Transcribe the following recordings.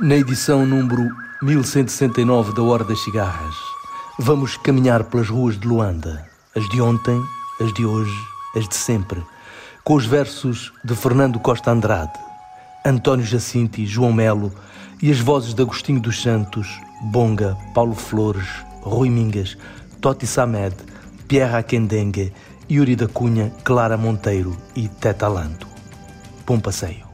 Na edição número 1169 da Hora das Cigarras, vamos caminhar pelas ruas de Luanda, as de ontem, as de hoje, as de sempre, com os versos de Fernando Costa Andrade, António Jacinti, João Melo e as vozes de Agostinho dos Santos, Bonga, Paulo Flores, Rui Mingas, Toti Samed, Pierre Akendengue, Yuri da Cunha, Clara Monteiro e Teta Lanto. Bom passeio.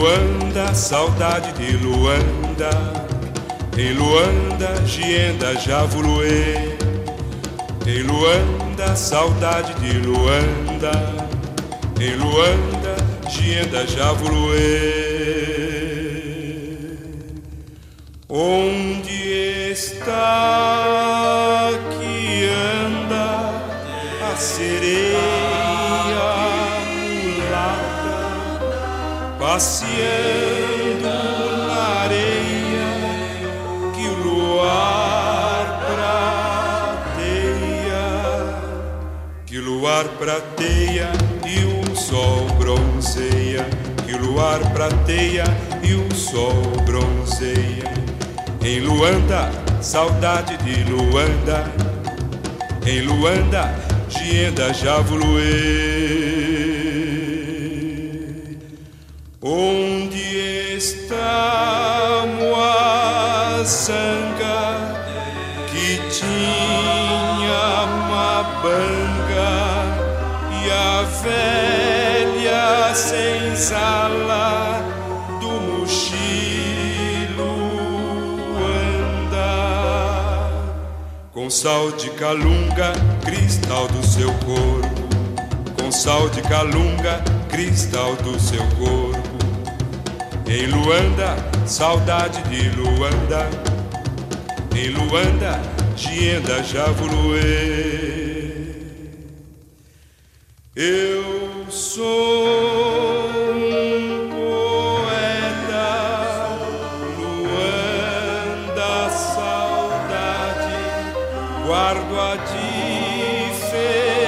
Luanda, saudade de Luanda. Em Luanda, Gienda Javuluê. Em Luanda, saudade de Luanda. Em Luanda, Gienda Javuluê. Onde está que anda a sereia passeando na areia que o luar prateia, que o luar prateia e o sol bronzeia, que o luar prateia e o sol bronzeia. Em Luanda, saudade de Luanda, em Luanda, Gienda Javuluê. Onde está Moaçanga que tinha uma banga e a velha senzala do mochilo anda? Com sal de calunga, cristal do seu corpo, sal de calunga, cristal do seu corpo. Em Luanda, saudade de Luanda. Em Luanda, Gienda Javuluê. Eu sou um poeta, Luanda, saudade, guardo a diferença.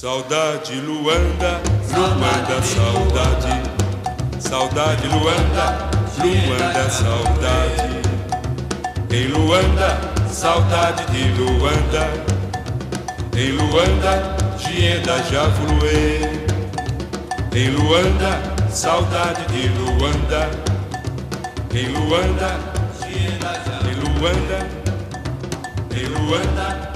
Saudade, Luanda, Luanda, saudade. Saudade, Luanda, Luanda, saudade. Em Luanda, saudade de Luanda. Em Luanda, Gienda Javuluê. Em Luanda, saudade de Luanda. Em Luanda, em Luanda, em Luanda.